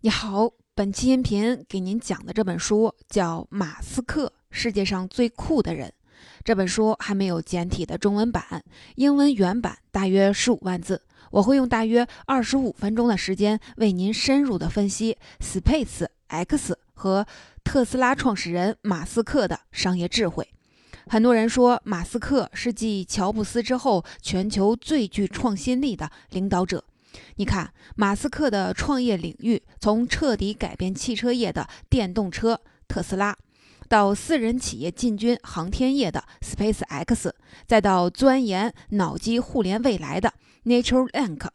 你好，本期音频给您讲的这本书叫《马斯克：世界上最酷的人》。这本书还没有简体的中文版，英文原版大约十五万字。我会用大约二十五分钟的时间为您深入的分析 Space X 和特斯拉创始人马斯克的商业智慧。很多人说马斯克是继乔布斯之后全球最具创新力的领导者。你看，马斯克的创业领域，从彻底改变汽车业的电动车特斯拉，到私人企业进军航天业的 Space X，再到钻研脑机互联未来的 Neuralink，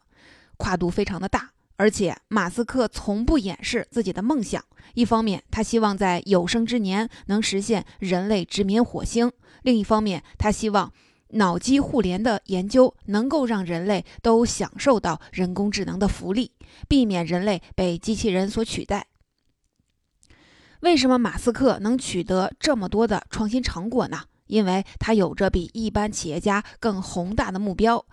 跨度非常的大。而且，马斯克从不掩饰自己的梦想。一方面，他希望在有生之年能实现人类殖民火星；另一方面，他希望。脑机互联的研究能够让人类都享受到人工智能的福利，避免人类被机器人所取代。为什么马斯克能取得这么多的创新成果呢？因为他有着比一般企业家更宏大的目标，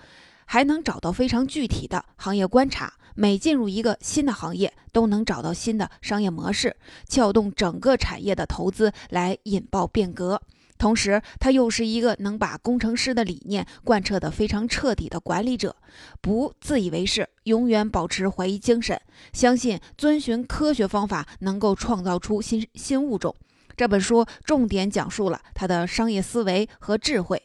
还能找到非常具体的行业观察。每进入一个新的行业，都能找到新的商业模式，撬动整个产业的投资来引爆变革。同时，他又是一个能把工程师的理念贯彻得非常彻底的管理者，不自以为是，永远保持怀疑精神，相信遵循科学方法能够创造出新新物种。这本书重点讲述了他的商业思维和智慧。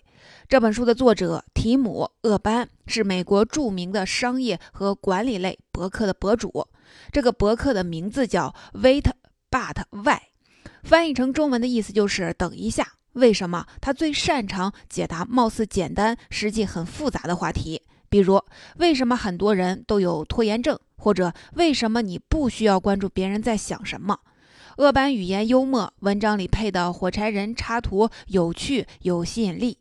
这本书的作者提姆·厄班是美国著名的商业和管理类博客的博主，这个博客的名字叫 Wait But Why，翻译成中文的意思就是等一下。为什么他最擅长解答貌似简单、实际很复杂的话题？比如，为什么很多人都有拖延症？或者，为什么你不需要关注别人在想什么？恶班语言幽默，文章里配的火柴人插图有趣有吸引力。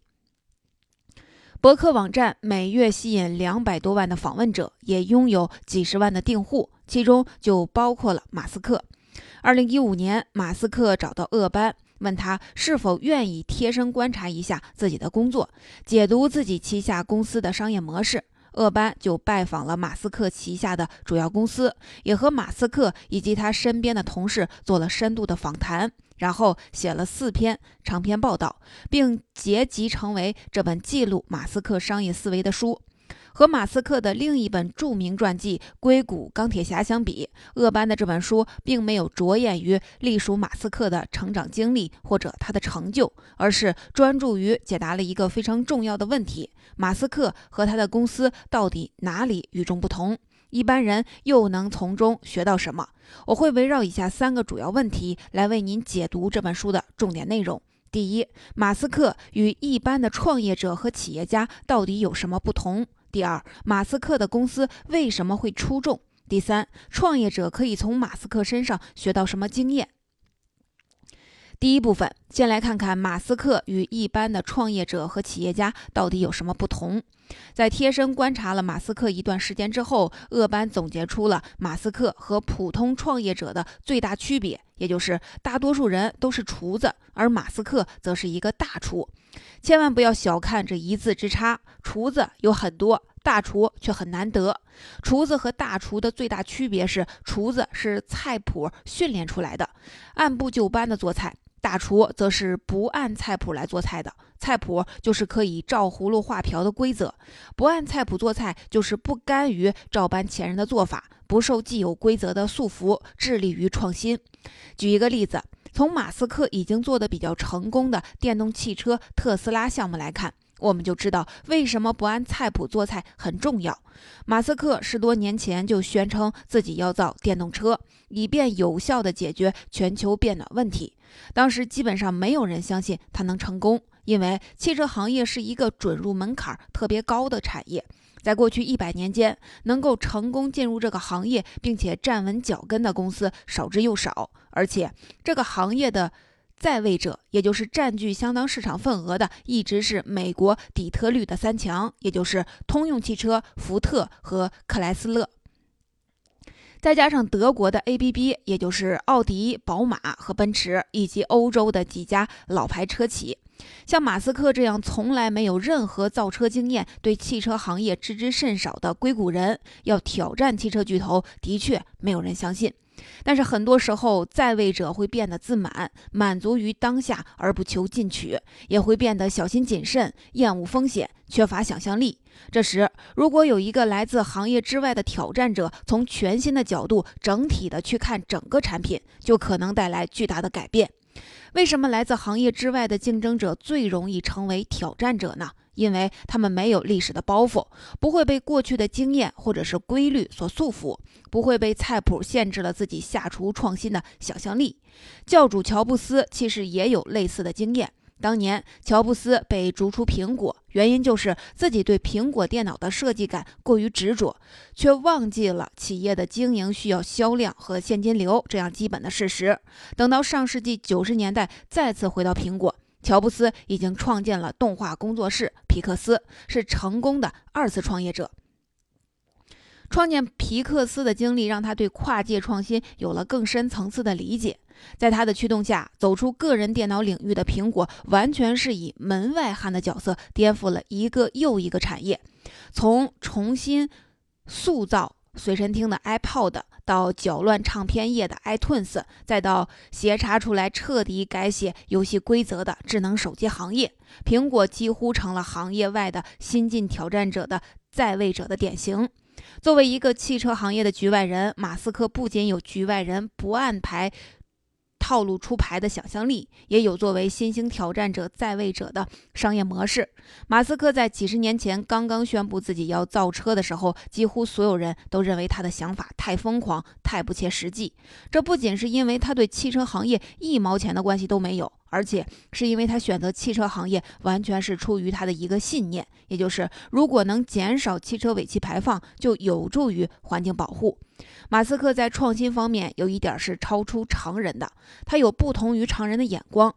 博客网站每月吸引两百多万的访问者，也拥有几十万的订户，其中就包括了马斯克。二零一五年，马斯克找到恶班。问他是否愿意贴身观察一下自己的工作，解读自己旗下公司的商业模式。厄班就拜访了马斯克旗下的主要公司，也和马斯克以及他身边的同事做了深度的访谈，然后写了四篇长篇报道，并结集成为这本记录马斯克商业思维的书。和马斯克的另一本著名传记《硅谷钢铁侠》相比，厄班的这本书并没有着眼于隶属马斯克的成长经历或者他的成就，而是专注于解答了一个非常重要的问题：马斯克和他的公司到底哪里与众不同？一般人又能从中学到什么？我会围绕以下三个主要问题来为您解读这本书的重点内容。第一，马斯克与一般的创业者和企业家到底有什么不同？第二，马斯克的公司为什么会出众？第三，创业者可以从马斯克身上学到什么经验？第一部分，先来看看马斯克与一般的创业者和企业家到底有什么不同。在贴身观察了马斯克一段时间之后，厄班总结出了马斯克和普通创业者的最大区别，也就是大多数人都是厨子，而马斯克则是一个大厨。千万不要小看这一字之差，厨子有很多，大厨却很难得。厨子和大厨的最大区别是，厨子是菜谱训练出来的，按部就班的做菜；大厨则是不按菜谱来做菜的，菜谱就是可以照葫芦画瓢的规则，不按菜谱做菜就是不甘于照搬前人的做法，不受既有规则的束缚，致力于创新。举一个例子。从马斯克已经做的比较成功的电动汽车特斯拉项目来看，我们就知道为什么不按菜谱做菜很重要。马斯克十多年前就宣称自己要造电动车，以便有效地解决全球变暖问题。当时基本上没有人相信他能成功，因为汽车行业是一个准入门槛特别高的产业。在过去一百年间，能够成功进入这个行业并且站稳脚跟的公司少之又少，而且这个行业的在位者，也就是占据相当市场份额的，一直是美国底特律的三强，也就是通用汽车、福特和克莱斯勒。再加上德国的 ABB，也就是奥迪、宝马和奔驰，以及欧洲的几家老牌车企，像马斯克这样从来没有任何造车经验、对汽车行业知之甚少的硅谷人，要挑战汽车巨头，的确没有人相信。但是很多时候，在位者会变得自满，满足于当下而不求进取，也会变得小心谨慎，厌恶风险，缺乏想象力。这时，如果有一个来自行业之外的挑战者，从全新的角度、整体的去看整个产品，就可能带来巨大的改变。为什么来自行业之外的竞争者最容易成为挑战者呢？因为他们没有历史的包袱，不会被过去的经验或者是规律所束缚，不会被菜谱限制了自己下厨创新的想象力。教主乔布斯其实也有类似的经验。当年乔布斯被逐出苹果，原因就是自己对苹果电脑的设计感过于执着，却忘记了企业的经营需要销量和现金流这样基本的事实。等到上世纪九十年代再次回到苹果。乔布斯已经创建了动画工作室皮克斯，是成功的二次创业者。创建皮克斯的经历让他对跨界创新有了更深层次的理解。在他的驱动下，走出个人电脑领域的苹果，完全是以门外汉的角色颠覆了一个又一个产业，从重新塑造随身听的 iPod。到搅乱唱片业的 iTunes，再到协查出来彻底改写游戏规则的智能手机行业，苹果几乎成了行业外的新晋挑战者的在位者的典型。作为一个汽车行业的局外人，马斯克不仅有局外人不按牌。套路出牌的想象力，也有作为新兴挑战者在位者的商业模式。马斯克在几十年前刚刚宣布自己要造车的时候，几乎所有人都认为他的想法太疯狂、太不切实际。这不仅是因为他对汽车行业一毛钱的关系都没有。而且是因为他选择汽车行业，完全是出于他的一个信念，也就是如果能减少汽车尾气排放，就有助于环境保护。马斯克在创新方面有一点是超出常人的，他有不同于常人的眼光。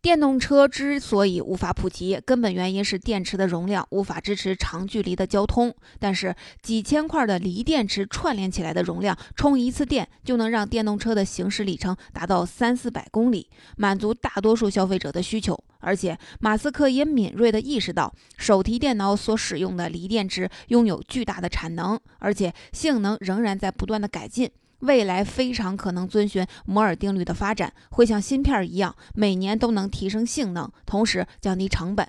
电动车之所以无法普及，根本原因是电池的容量无法支持长距离的交通。但是几千块的锂电池串联起来的容量，充一次电就能让电动车的行驶里程达到三四百公里，满足大多数消费者的需求。而且马斯克也敏锐地意识到，手提电脑所使用的锂电池拥有巨大的产能，而且性能仍然在不断的改进。未来非常可能遵循摩尔定律的发展，会像芯片一样，每年都能提升性能，同时降低成本。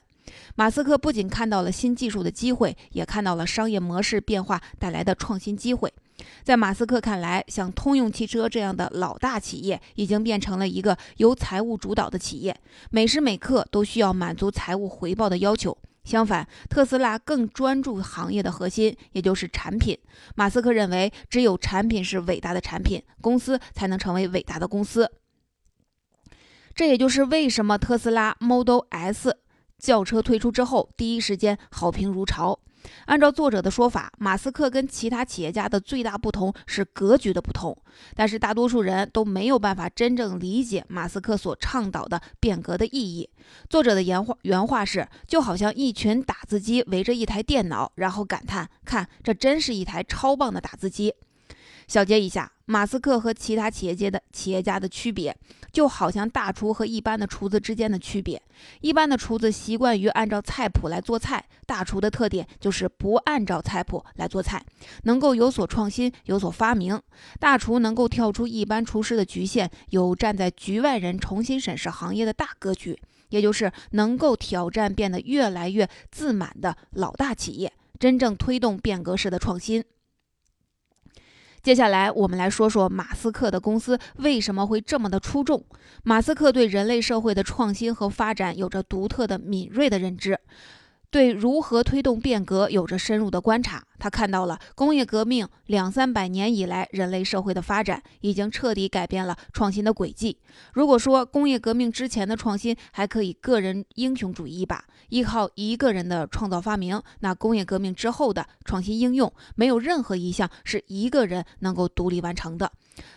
马斯克不仅看到了新技术的机会，也看到了商业模式变化带来的创新机会。在马斯克看来，像通用汽车这样的老大企业，已经变成了一个由财务主导的企业，每时每刻都需要满足财务回报的要求。相反，特斯拉更专注行业的核心，也就是产品。马斯克认为，只有产品是伟大的产品，公司才能成为伟大的公司。这也就是为什么特斯拉 Model S 轿车推出之后，第一时间好评如潮。按照作者的说法，马斯克跟其他企业家的最大不同是格局的不同。但是大多数人都没有办法真正理解马斯克所倡导的变革的意义。作者的原话原话是：就好像一群打字机围着一台电脑，然后感叹：“看，这真是一台超棒的打字机。”小结一下，马斯克和其他企业界的企业家的区别，就好像大厨和一般的厨子之间的区别。一般的厨子习惯于按照菜谱来做菜，大厨的特点就是不按照菜谱来做菜，能够有所创新，有所发明。大厨能够跳出一般厨师的局限，有站在局外人重新审视行业的大格局，也就是能够挑战变得越来越自满的老大企业，真正推动变革式的创新。接下来，我们来说说马斯克的公司为什么会这么的出众。马斯克对人类社会的创新和发展有着独特的敏锐的认知。对如何推动变革有着深入的观察，他看到了工业革命两三百年以来人类社会的发展已经彻底改变了创新的轨迹。如果说工业革命之前的创新还可以个人英雄主义一把，依靠一个人的创造发明，那工业革命之后的创新应用没有任何一项是一个人能够独立完成的，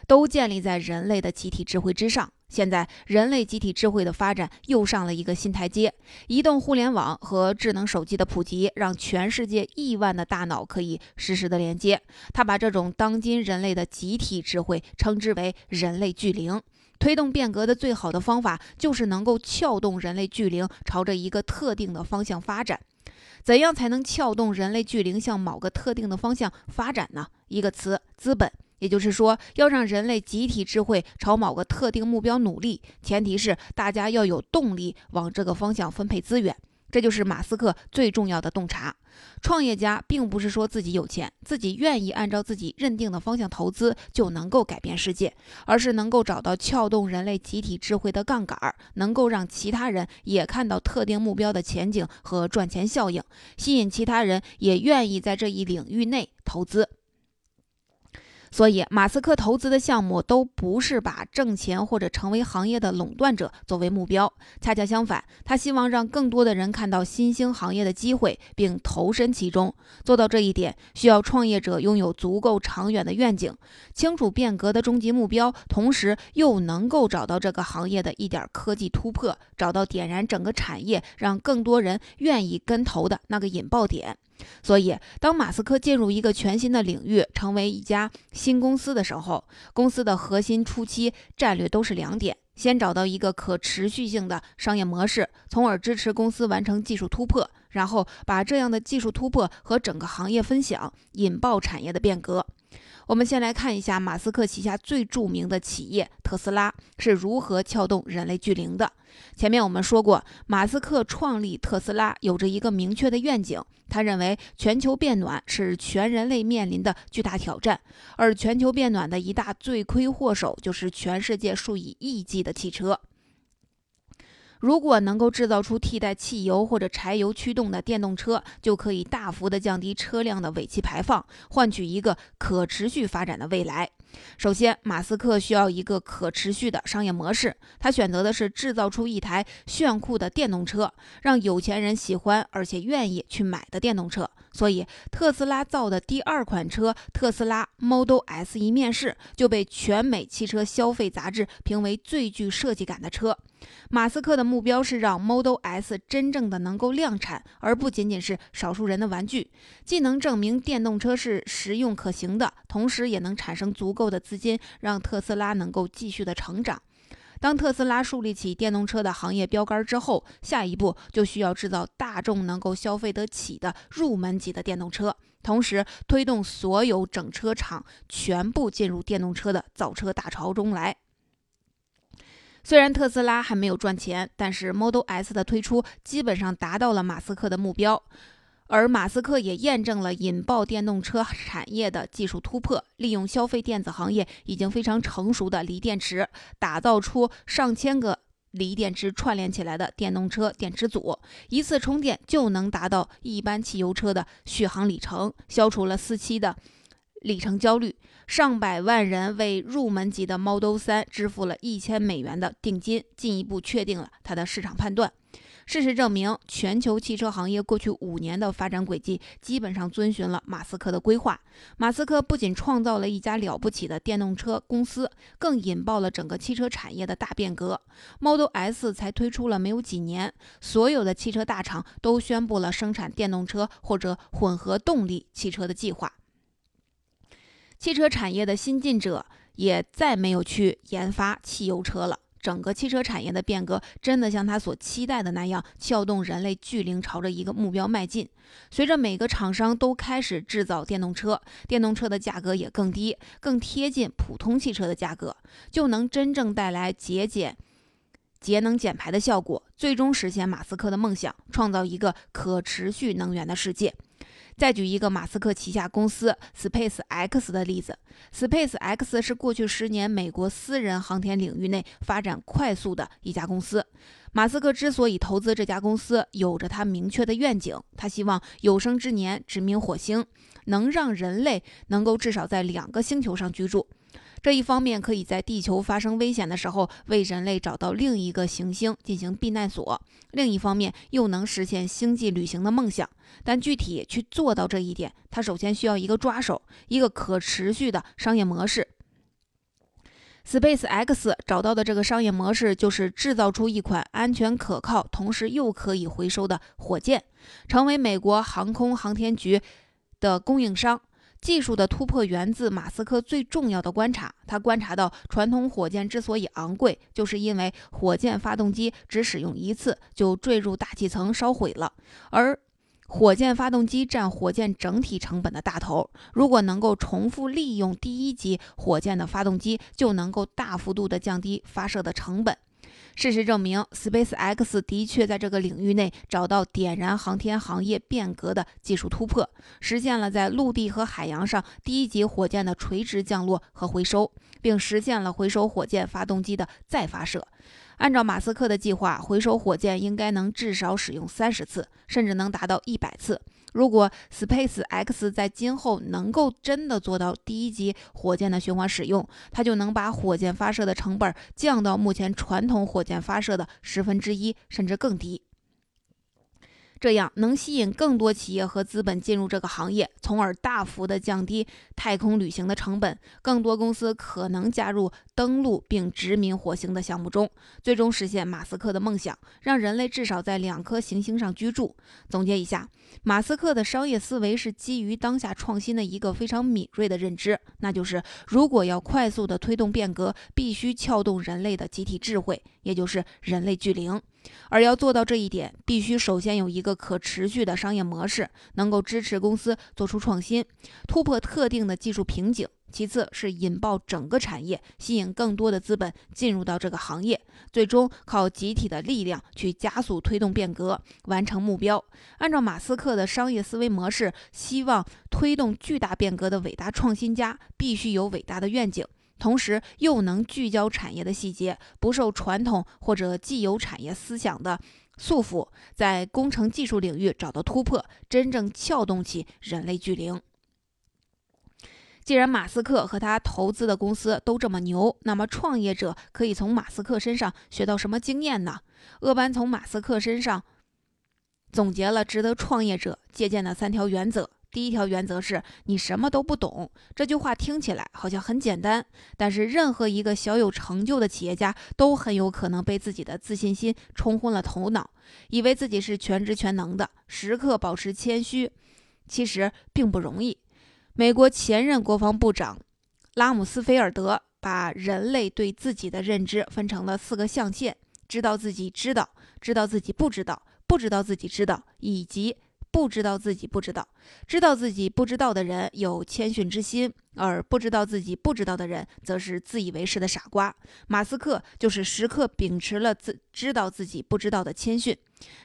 都建立在人类的集体智慧之上。现在，人类集体智慧的发展又上了一个新台阶。移动互联网和智能手机的普及，让全世界亿万的大脑可以实时的连接。他把这种当今人类的集体智慧称之为“人类巨灵”。推动变革的最好的方法，就是能够撬动人类巨灵朝着一个特定的方向发展。怎样才能撬动人类巨灵向某个特定的方向发展呢？一个词：资本。也就是说，要让人类集体智慧朝某个特定目标努力，前提是大家要有动力往这个方向分配资源。这就是马斯克最重要的洞察。创业家并不是说自己有钱，自己愿意按照自己认定的方向投资就能够改变世界，而是能够找到撬动人类集体智慧的杠杆儿，能够让其他人也看到特定目标的前景和赚钱效应，吸引其他人也愿意在这一领域内投资。所以，马斯克投资的项目都不是把挣钱或者成为行业的垄断者作为目标，恰恰相反，他希望让更多的人看到新兴行业的机会，并投身其中。做到这一点，需要创业者拥有足够长远的愿景，清楚变革的终极目标，同时又能够找到这个行业的一点科技突破，找到点燃整个产业，让更多人愿意跟投的那个引爆点。所以，当马斯克进入一个全新的领域，成为一家新公司的时候，公司的核心初期战略都是两点：先找到一个可持续性的商业模式，从而支持公司完成技术突破；然后把这样的技术突破和整个行业分享，引爆产业的变革。我们先来看一下马斯克旗下最著名的企业特斯拉是如何撬动人类巨灵的。前面我们说过，马斯克创立特斯拉有着一个明确的愿景，他认为全球变暖是全人类面临的巨大挑战，而全球变暖的一大罪魁祸首就是全世界数以亿计的汽车。如果能够制造出替代汽油或者柴油驱动的电动车，就可以大幅的降低车辆的尾气排放，换取一个可持续发展的未来。首先，马斯克需要一个可持续的商业模式，他选择的是制造出一台炫酷的电动车，让有钱人喜欢而且愿意去买的电动车。所以，特斯拉造的第二款车特斯拉 Model S 一面世就被全美汽车消费杂志评为最具设计感的车。马斯克的目标是让 Model S 真正的能够量产，而不仅仅是少数人的玩具，既能证明电动车是实用可行的，同时也能产生足够的资金，让特斯拉能够继续的成长。当特斯拉树立起电动车的行业标杆之后，下一步就需要制造大众能够消费得起的入门级的电动车，同时推动所有整车厂全部进入电动车的造车大潮中来。虽然特斯拉还没有赚钱，但是 Model S 的推出基本上达到了马斯克的目标。而马斯克也验证了引爆电动车产业的技术突破，利用消费电子行业已经非常成熟的锂电池，打造出上千个锂电池串联起来的电动车电池组，一次充电就能达到一般汽油车的续航里程，消除了四期的里程焦虑。上百万人为入门级的 Model 3支付了一千美元的定金，进一步确定了它的市场判断。事实证明，全球汽车行业过去五年的发展轨迹基本上遵循了马斯克的规划。马斯克不仅创造了一家了不起的电动车公司，更引爆了整个汽车产业的大变革。Model S 才推出了没有几年，所有的汽车大厂都宣布了生产电动车或者混合动力汽车的计划。汽车产业的新进者也再没有去研发汽油车了。整个汽车产业的变革真的像他所期待的那样，撬动人类巨灵朝着一个目标迈进。随着每个厂商都开始制造电动车，电动车的价格也更低，更贴近普通汽车的价格，就能真正带来节俭、节能减排的效果，最终实现马斯克的梦想，创造一个可持续能源的世界。再举一个马斯克旗下公司 Space X 的例子，Space X 是过去十年美国私人航天领域内发展快速的一家公司。马斯克之所以投资这家公司，有着他明确的愿景，他希望有生之年殖民火星，能让人类能够至少在两个星球上居住。这一方面可以在地球发生危险的时候为人类找到另一个行星进行避难所，另一方面又能实现星际旅行的梦想。但具体去做到这一点，它首先需要一个抓手，一个可持续的商业模式。Space X 找到的这个商业模式就是制造出一款安全可靠，同时又可以回收的火箭，成为美国航空航天局的供应商。技术的突破源自马斯克最重要的观察，他观察到传统火箭之所以昂贵，就是因为火箭发动机只使用一次就坠入大气层烧毁了，而火箭发动机占火箭整体成本的大头，如果能够重复利用第一级火箭的发动机，就能够大幅度的降低发射的成本。事实证明，SpaceX 的确在这个领域内找到点燃航天行业变革的技术突破，实现了在陆地和海洋上第一级火箭的垂直降落和回收，并实现了回收火箭发动机的再发射。按照马斯克的计划，回收火箭应该能至少使用三十次，甚至能达到一百次。如果 Space X 在今后能够真的做到第一级火箭的循环使用，它就能把火箭发射的成本降到目前传统火箭发射的十分之一，甚至更低。这样能吸引更多企业和资本进入这个行业，从而大幅的降低太空旅行的成本。更多公司可能加入登陆并殖民火星的项目中，最终实现马斯克的梦想，让人类至少在两颗行星上居住。总结一下，马斯克的商业思维是基于当下创新的一个非常敏锐的认知，那就是如果要快速的推动变革，必须撬动人类的集体智慧，也就是人类巨灵。而要做到这一点，必须首先有一个可持续的商业模式，能够支持公司做出创新，突破特定的技术瓶颈；其次是引爆整个产业，吸引更多的资本进入到这个行业，最终靠集体的力量去加速推动变革，完成目标。按照马斯克的商业思维模式，希望推动巨大变革的伟大创新家必须有伟大的愿景。同时又能聚焦产业的细节，不受传统或者既有产业思想的束缚，在工程技术领域找到突破，真正撬动起人类巨灵。既然马斯克和他投资的公司都这么牛，那么创业者可以从马斯克身上学到什么经验呢？厄班从马斯克身上总结了值得创业者借鉴的三条原则。第一条原则是你什么都不懂。这句话听起来好像很简单，但是任何一个小有成就的企业家都很有可能被自己的自信心冲昏了头脑，以为自己是全知全能的。时刻保持谦虚，其实并不容易。美国前任国防部长拉姆斯菲尔德把人类对自己的认知分成了四个象限：知道自己知道，知道自己不知道，不知道自己知道，以及。不知道自己不知道，知道自己不知道的人有谦逊之心，而不知道自己不知道的人则是自以为是的傻瓜。马斯克就是时刻秉持了自知道自己不知道的谦逊。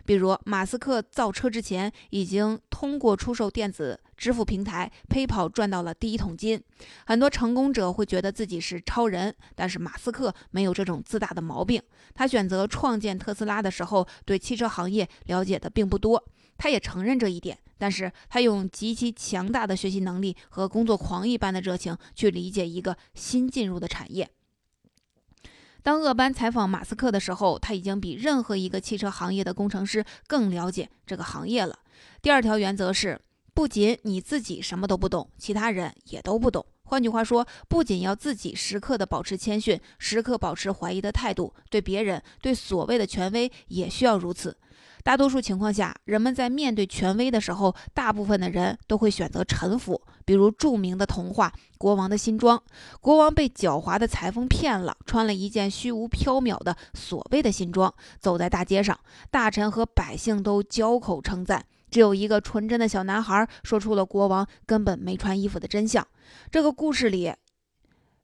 比如，马斯克造车之前已经通过出售电子支付平台 PayPal 赚到了第一桶金。很多成功者会觉得自己是超人，但是马斯克没有这种自大的毛病。他选择创建特斯拉的时候，对汽车行业了解的并不多。他也承认这一点，但是他用极其强大的学习能力和工作狂一般的热情去理解一个新进入的产业。当厄班采访马斯克的时候，他已经比任何一个汽车行业的工程师更了解这个行业了。第二条原则是，不仅你自己什么都不懂，其他人也都不懂。换句话说，不仅要自己时刻的保持谦逊，时刻保持怀疑的态度，对别人、对所谓的权威也需要如此。大多数情况下，人们在面对权威的时候，大部分的人都会选择臣服。比如著名的童话《国王的新装》，国王被狡猾的裁缝骗了，穿了一件虚无缥缈的所谓的新装，走在大街上，大臣和百姓都交口称赞。只有一个纯真的小男孩说出了国王根本没穿衣服的真相。这个故事里，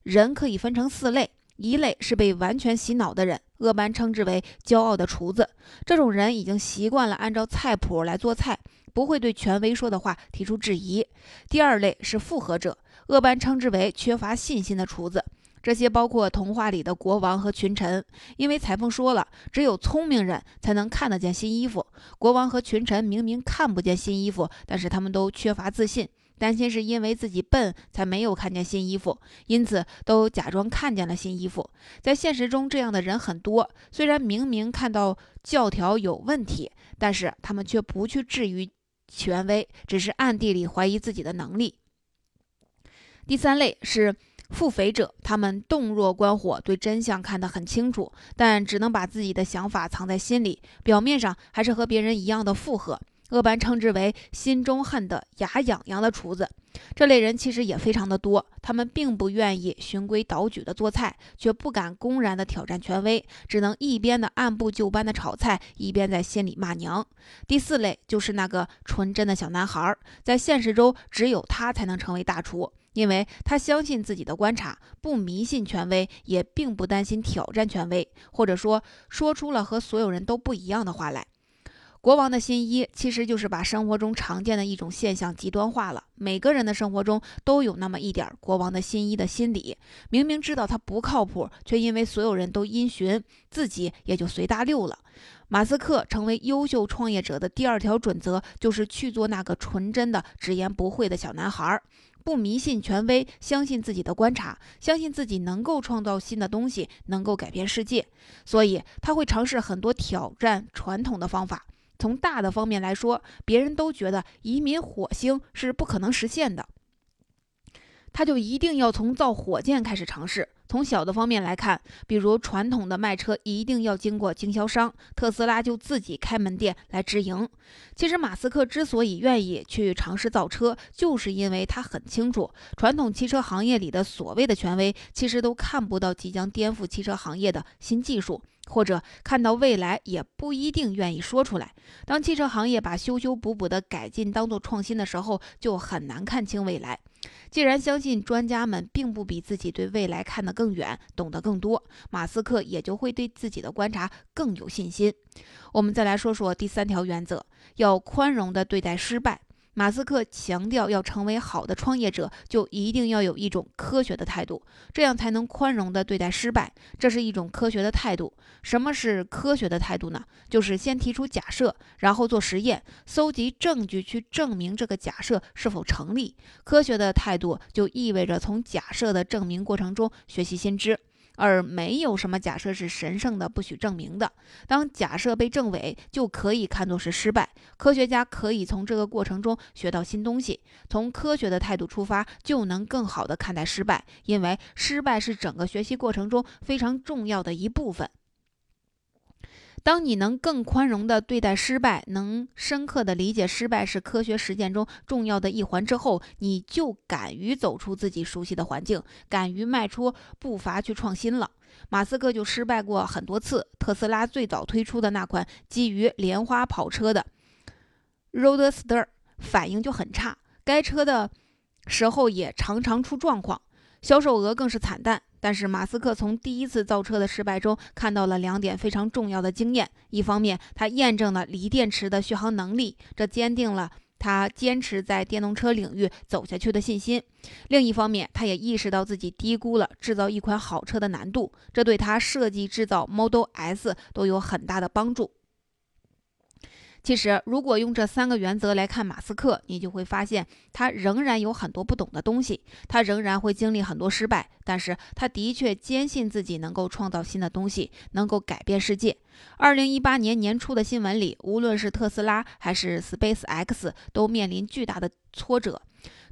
人可以分成四类。一类是被完全洗脑的人，鄂班称之为骄傲的厨子。这种人已经习惯了按照菜谱来做菜，不会对权威说的话提出质疑。第二类是复合者，鄂班称之为缺乏信心的厨子。这些包括童话里的国王和群臣，因为裁缝说了，只有聪明人才能看得见新衣服。国王和群臣明明看不见新衣服，但是他们都缺乏自信。担心是因为自己笨才没有看见新衣服，因此都假装看见了新衣服。在现实中，这样的人很多。虽然明明看到教条有问题，但是他们却不去质疑权威，只是暗地里怀疑自己的能力。第三类是腹诽者，他们洞若观火，对真相看得很清楚，但只能把自己的想法藏在心里，表面上还是和别人一样的附和。鄂班称之为“心中恨得牙痒痒的厨子”。这类人其实也非常的多，他们并不愿意循规蹈矩的做菜，却不敢公然的挑战权威，只能一边的按部就班的炒菜，一边在心里骂娘。第四类就是那个纯真的小男孩，在现实中只有他才能成为大厨，因为他相信自己的观察，不迷信权威，也并不担心挑战权威，或者说说出了和所有人都不一样的话来。国王的新衣其实就是把生活中常见的一种现象极端化了。每个人的生活中都有那么一点国王的新衣的心理，明明知道他不靠谱，却因为所有人都因循，自己也就随大溜了。马斯克成为优秀创业者的第二条准则就是去做那个纯真的、直言不讳的小男孩，不迷信权威，相信自己的观察，相信自己能够创造新的东西，能够改变世界。所以他会尝试很多挑战传统的方法。从大的方面来说，别人都觉得移民火星是不可能实现的，他就一定要从造火箭开始尝试。从小的方面来看，比如传统的卖车一定要经过经销商，特斯拉就自己开门店来直营。其实马斯克之所以愿意去尝试造车，就是因为他很清楚，传统汽车行业里的所谓的权威，其实都看不到即将颠覆汽车行业的新技术。或者看到未来也不一定愿意说出来。当汽车行业把修修补补的改进当做创新的时候，就很难看清未来。既然相信专家们并不比自己对未来看得更远、懂得更多，马斯克也就会对自己的观察更有信心。我们再来说说第三条原则：要宽容地对待失败。马斯克强调，要成为好的创业者，就一定要有一种科学的态度，这样才能宽容地对待失败。这是一种科学的态度。什么是科学的态度呢？就是先提出假设，然后做实验，搜集证据去证明这个假设是否成立。科学的态度就意味着从假设的证明过程中学习新知。而没有什么假设是神圣的、不许证明的。当假设被证伪，就可以看作是失败。科学家可以从这个过程中学到新东西。从科学的态度出发，就能更好地看待失败，因为失败是整个学习过程中非常重要的一部分。当你能更宽容地对待失败，能深刻地理解失败是科学实践中重要的一环之后，你就敢于走出自己熟悉的环境，敢于迈出步伐去创新了。马斯克就失败过很多次。特斯拉最早推出的那款基于莲花跑车的 Roadster 反应就很差，该车的时候也常常出状况，销售额更是惨淡。但是马斯克从第一次造车的失败中看到了两点非常重要的经验：一方面，他验证了锂电池的续航能力，这坚定了他坚持在电动车领域走下去的信心；另一方面，他也意识到自己低估了制造一款好车的难度，这对他设计制造 Model S 都有很大的帮助。其实，如果用这三个原则来看马斯克，你就会发现他仍然有很多不懂的东西，他仍然会经历很多失败，但是他的确坚信自己能够创造新的东西，能够改变世界。二零一八年年初的新闻里，无论是特斯拉还是 Space X，都面临巨大的挫折。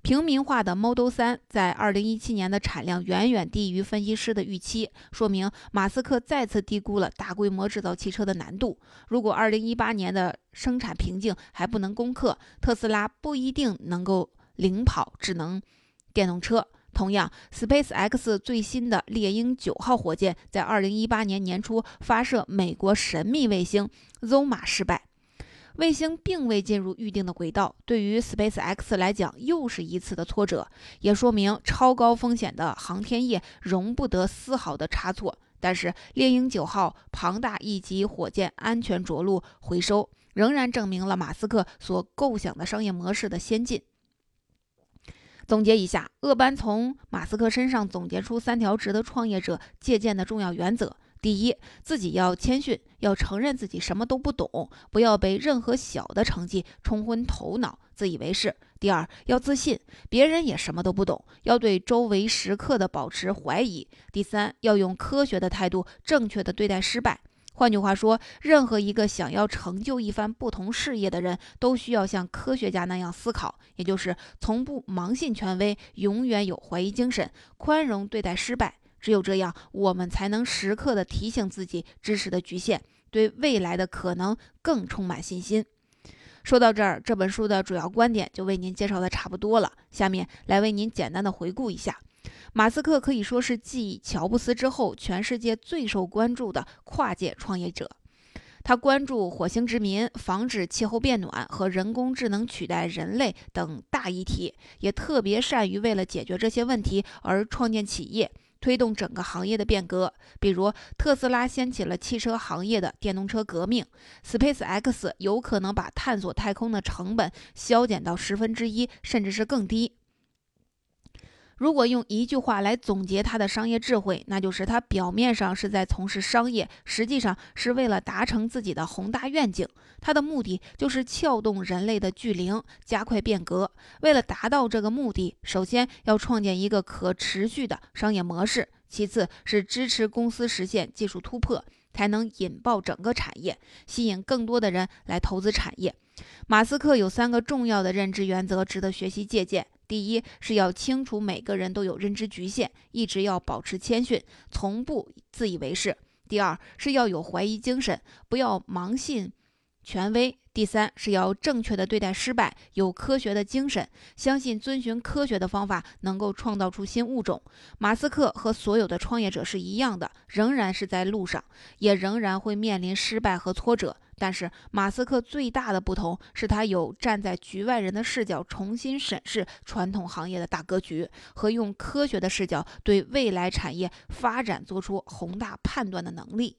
平民化的 Model 3在2017年的产量远远低于分析师的预期，说明马斯克再次低估了大规模制造汽车的难度。如果2018年的生产瓶颈还不能攻克，特斯拉不一定能够领跑智能电动车。同样，Space X 最新的猎鹰九号火箭在2018年年初发射美国神秘卫星 Zoma 失败。卫星并未进入预定的轨道，对于 Space X 来讲又是一次的挫折，也说明超高风险的航天业容不得丝毫的差错。但是猎鹰九号庞大一级火箭安全着陆回收，仍然证明了马斯克所构想的商业模式的先进。总结一下，厄班从马斯克身上总结出三条值得创业者借鉴的重要原则。第一，自己要谦逊，要承认自己什么都不懂，不要被任何小的成绩冲昏头脑，自以为是。第二，要自信，别人也什么都不懂，要对周围时刻的保持怀疑。第三，要用科学的态度，正确的对待失败。换句话说，任何一个想要成就一番不同事业的人，都需要像科学家那样思考，也就是从不盲信权威，永远有怀疑精神，宽容对待失败。只有这样，我们才能时刻的提醒自己知识的局限，对未来的可能更充满信心。说到这儿，这本书的主要观点就为您介绍的差不多了。下面来为您简单的回顾一下，马斯克可以说是继乔布斯之后，全世界最受关注的跨界创业者。他关注火星殖民、防止气候变暖和人工智能取代人类等大议题，也特别善于为了解决这些问题而创建企业。推动整个行业的变革，比如特斯拉掀起了汽车行业的电动车革命，Space X 有可能把探索太空的成本削减到十分之一，甚至是更低。如果用一句话来总结他的商业智慧，那就是他表面上是在从事商业，实际上是为了达成自己的宏大愿景。他的目的就是撬动人类的巨灵，加快变革。为了达到这个目的，首先要创建一个可持续的商业模式，其次是支持公司实现技术突破，才能引爆整个产业，吸引更多的人来投资产业。马斯克有三个重要的认知原则，值得学习借鉴。第一是要清楚每个人都有认知局限，一直要保持谦逊，从不自以为是。第二是要有怀疑精神，不要盲信权威。第三是要正确的对待失败，有科学的精神，相信遵循科学的方法能够创造出新物种。马斯克和所有的创业者是一样的，仍然是在路上，也仍然会面临失败和挫折。但是马斯克最大的不同是他有站在局外人的视角重新审视传统行业的大格局，和用科学的视角对未来产业发展做出宏大判断的能力。